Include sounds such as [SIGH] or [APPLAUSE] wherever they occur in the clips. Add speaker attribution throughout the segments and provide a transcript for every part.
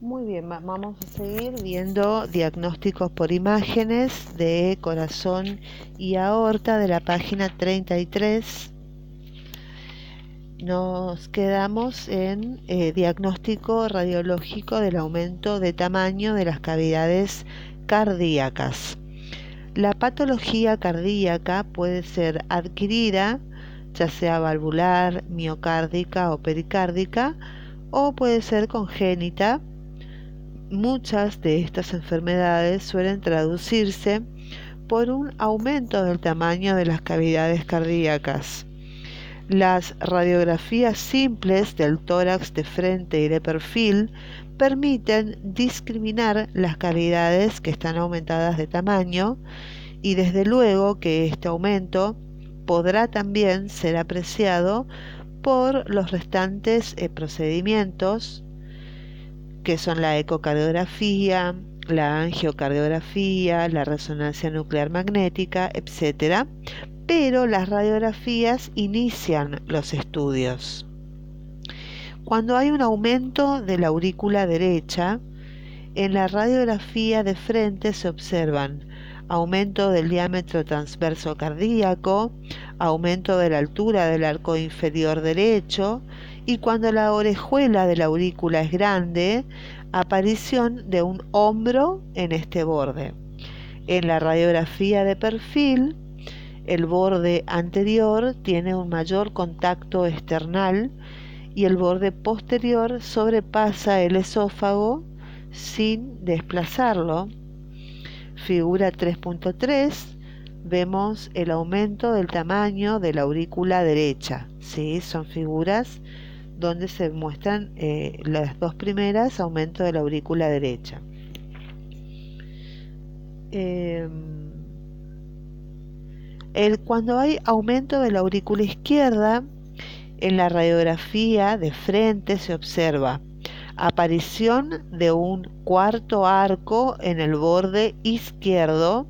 Speaker 1: Muy bien, vamos a seguir viendo diagnósticos por imágenes de corazón y aorta de la página 33. Nos quedamos en eh, diagnóstico radiológico del aumento de tamaño de las cavidades cardíacas. La patología cardíaca puede ser adquirida, ya sea valvular, miocárdica o pericárdica, o puede ser congénita Muchas de estas enfermedades suelen traducirse por un aumento del tamaño de las cavidades cardíacas. Las radiografías simples del tórax de frente y de perfil permiten discriminar las cavidades que están aumentadas de tamaño y desde luego que este aumento podrá también ser apreciado por los restantes eh, procedimientos que son la ecocardiografía, la angiocardiografía, la resonancia nuclear magnética, etc. Pero las radiografías inician los estudios. Cuando hay un aumento de la aurícula derecha, en la radiografía de frente se observan aumento del diámetro transverso cardíaco, aumento de la altura del arco inferior derecho y cuando la orejuela de la aurícula es grande, aparición de un hombro en este borde. En la radiografía de perfil, el borde anterior tiene un mayor contacto external y el borde posterior sobrepasa el esófago sin desplazarlo. Figura 3.3 vemos el aumento del tamaño de la aurícula derecha. ¿sí? Son figuras donde se muestran eh, las dos primeras, aumento de la aurícula derecha. Em, cuando hay aumento de la aurícula izquierda, en la radiografía de frente se observa aparición de un cuarto arco en el borde izquierdo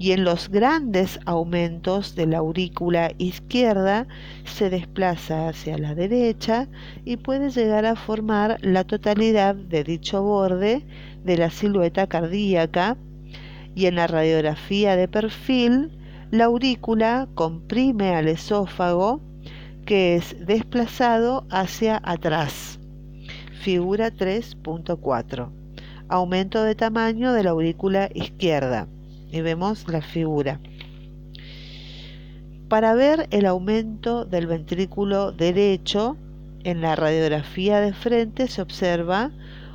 Speaker 1: y en los grandes aumentos de la aurícula izquierda se desplaza hacia la derecha y puede llegar a formar la totalidad de dicho borde de la silueta cardíaca y en la radiografía de perfil la aurícula comprime al esófago que es desplazado hacia atrás. Figura 3.4. Aumento de tamaño de la aurícula izquierda y vemos la figura. Para ver el aumento del ventrículo derecho, en la radiografía de frente se observa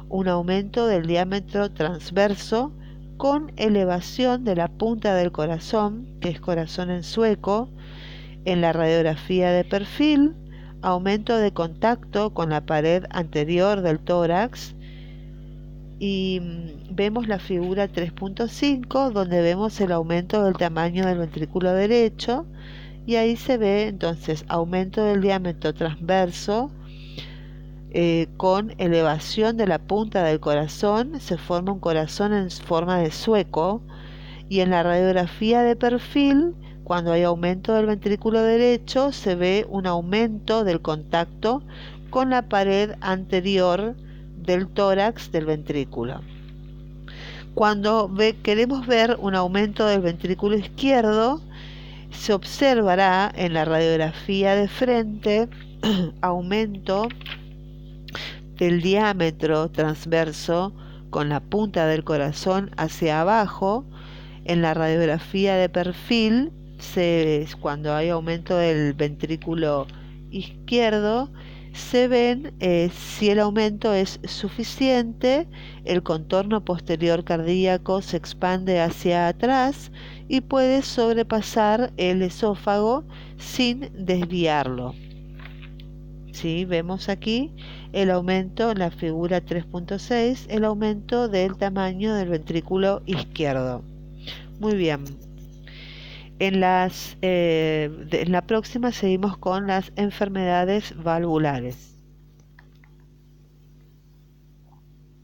Speaker 1: un aumento del diámetro transverso con elevación de la punta del corazón, que es corazón en sueco, en la radiografía de perfil, aumento de contacto con la pared anterior del tórax y mm, vemos la figura 3.5 donde vemos el aumento del tamaño del ventrículo derecho y ahí se ve entonces aumento del diámetro transverso eh, con elevación de la punta del corazón, se forma un corazón en forma de sueco y en la radiografía de perfil, cuando hay aumento del ventrículo derecho, se ve un aumento del contacto con la pared anterior del tórax del ventrículo. Cuando queremos ver un aumento del ventrículo izquierdo, se observará en la radiografía de frente [CLEARS THROAT] aumento del diámetro transverso con la punta del corazón hacia abajo. En la radiografía de perfil, se, cuando hay aumento del ventrículo izquierdo, se ven eh, si el aumento es suficiente, el contorno posterior cardíaco se expande hacia atrás y puede sobrepasar el esófago sin desviarlo. ¿Sí? Vemos aquí el aumento en la figura 3.6, el aumento del tamaño del ventrículo izquierdo. Muy bien. En, las, eh, en la próxima seguimos con las enfermedades valvulares.